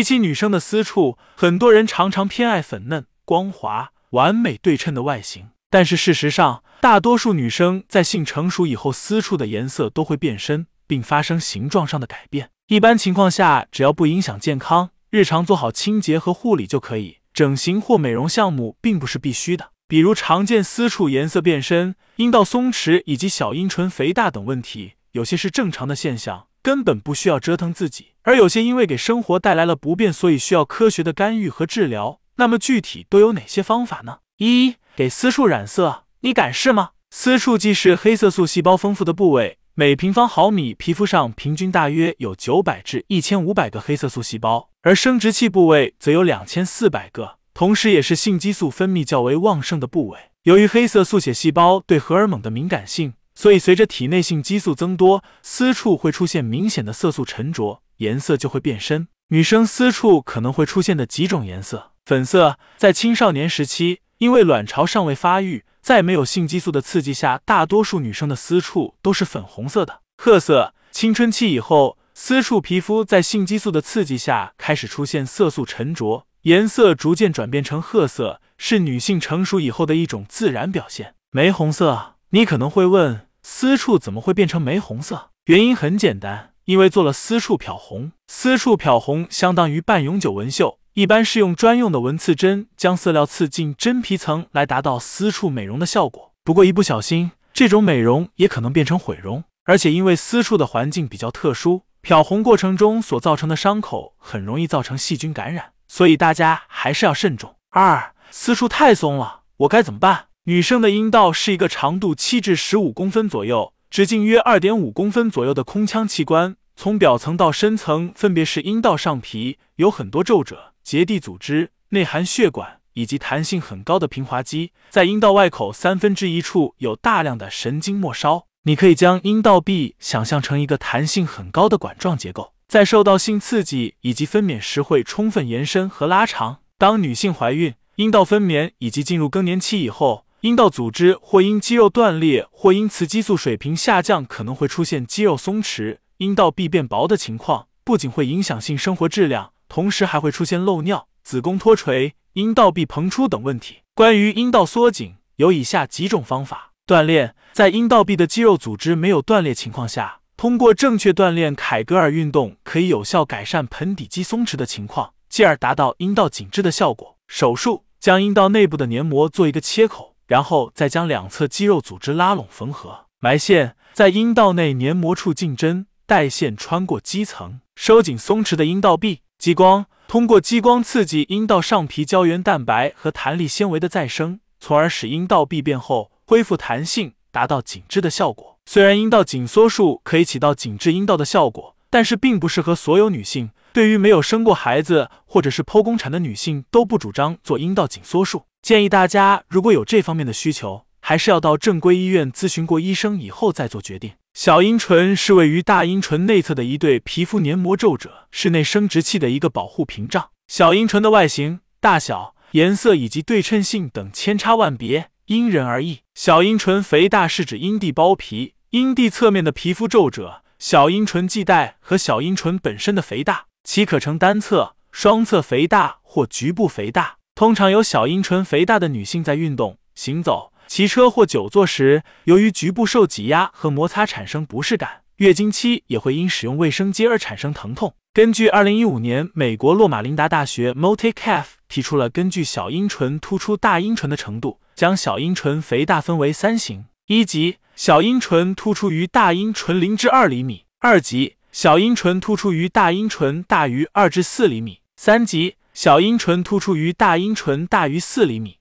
比起女生的私处，很多人常常偏爱粉嫩、光滑、完美对称的外形，但是事实上，大多数女生在性成熟以后，私处的颜色都会变深，并发生形状上的改变。一般情况下，只要不影响健康，日常做好清洁和护理就可以。整形或美容项目并不是必须的，比如常见私处颜色变深、阴道松弛以及小阴唇肥大等问题，有些是正常的现象。根本不需要折腾自己，而有些因为给生活带来了不便，所以需要科学的干预和治疗。那么具体都有哪些方法呢？一、给私处染色，你敢试吗？私处既是黑色素细胞丰富的部位，每平方毫米皮肤上平均大约有九百至一千五百个黑色素细胞，而生殖器部位则有两千四百个，同时也是性激素分泌较为旺盛的部位。由于黑色素血细胞对荷尔蒙的敏感性。所以，随着体内性激素增多，私处会出现明显的色素沉着，颜色就会变深。女生私处可能会出现的几种颜色：粉色，在青少年时期，因为卵巢尚未发育，在没有性激素的刺激下，大多数女生的私处都是粉红色的；褐色，青春期以后，私处皮肤在性激素的刺激下开始出现色素沉着，颜色逐渐转变成褐色，是女性成熟以后的一种自然表现。玫红色，你可能会问。私处怎么会变成玫红色？原因很简单，因为做了私处漂红。私处漂红相当于半永久纹绣，一般是用专用的纹刺针将色料刺进真皮层来达到私处美容的效果。不过一不小心，这种美容也可能变成毁容。而且因为私处的环境比较特殊，漂红过程中所造成的伤口很容易造成细菌感染，所以大家还是要慎重。二，私处太松了，我该怎么办？女生的阴道是一个长度七至十五公分左右、直径约二点五公分左右的空腔器官，从表层到深层分别是阴道上皮有很多皱褶、结缔组织、内含血管以及弹性很高的平滑肌，在阴道外口三分之一处有大量的神经末梢。你可以将阴道壁想象成一个弹性很高的管状结构，在受到性刺激以及分娩时会充分延伸和拉长。当女性怀孕、阴道分娩以及进入更年期以后，阴道组织或因肌肉断裂，或因雌激素水平下降，可能会出现肌肉松弛、阴道壁变薄的情况。不仅会影响性生活质量，同时还会出现漏尿、子宫脱垂、阴道壁膨出等问题。关于阴道缩紧，有以下几种方法：锻炼，在阴道壁的肌肉组织没有断裂情况下，通过正确锻炼凯格尔运动，可以有效改善盆底肌松弛的情况，进而达到阴道紧致的效果。手术，将阴道内部的黏膜做一个切口。然后再将两侧肌肉组织拉拢缝合，埋线在阴道内黏膜处进针，带线穿过肌层，收紧松弛的阴道壁。激光通过激光刺激阴道上皮胶原蛋白和弹力纤维的再生，从而使阴道壁变厚，恢复弹性，达到紧致的效果。虽然阴道紧缩术可以起到紧致阴道的效果，但是并不适合所有女性。对于没有生过孩子或者是剖宫产的女性，都不主张做阴道紧缩术。建议大家如果有这方面的需求，还是要到正规医院咨询过医生以后再做决定。小阴唇是位于大阴唇内侧的一对皮肤黏膜皱褶，是内生殖器的一个保护屏障。小阴唇的外形、大小、颜色以及对称性等千差万别，因人而异。小阴唇肥大是指阴蒂包皮、阴蒂侧面的皮肤皱褶、小阴唇系带和小阴唇本身的肥大，其可呈单侧、双侧肥大或局部肥大。通常有小阴唇肥大的女性在运动、行走、骑车或久坐时，由于局部受挤压和摩擦产生不适感；月经期也会因使用卫生巾而产生疼痛。根据二零一五年美国洛马琳达大学 Multicaf 提出了根据小阴唇突出大阴唇的程度，将小阴唇肥大分为三型：一级小阴唇突出于大阴唇零至二厘米；二级小阴唇突出于大阴唇大于二至四厘米；三级。小阴唇突出于大阴唇大于四厘米。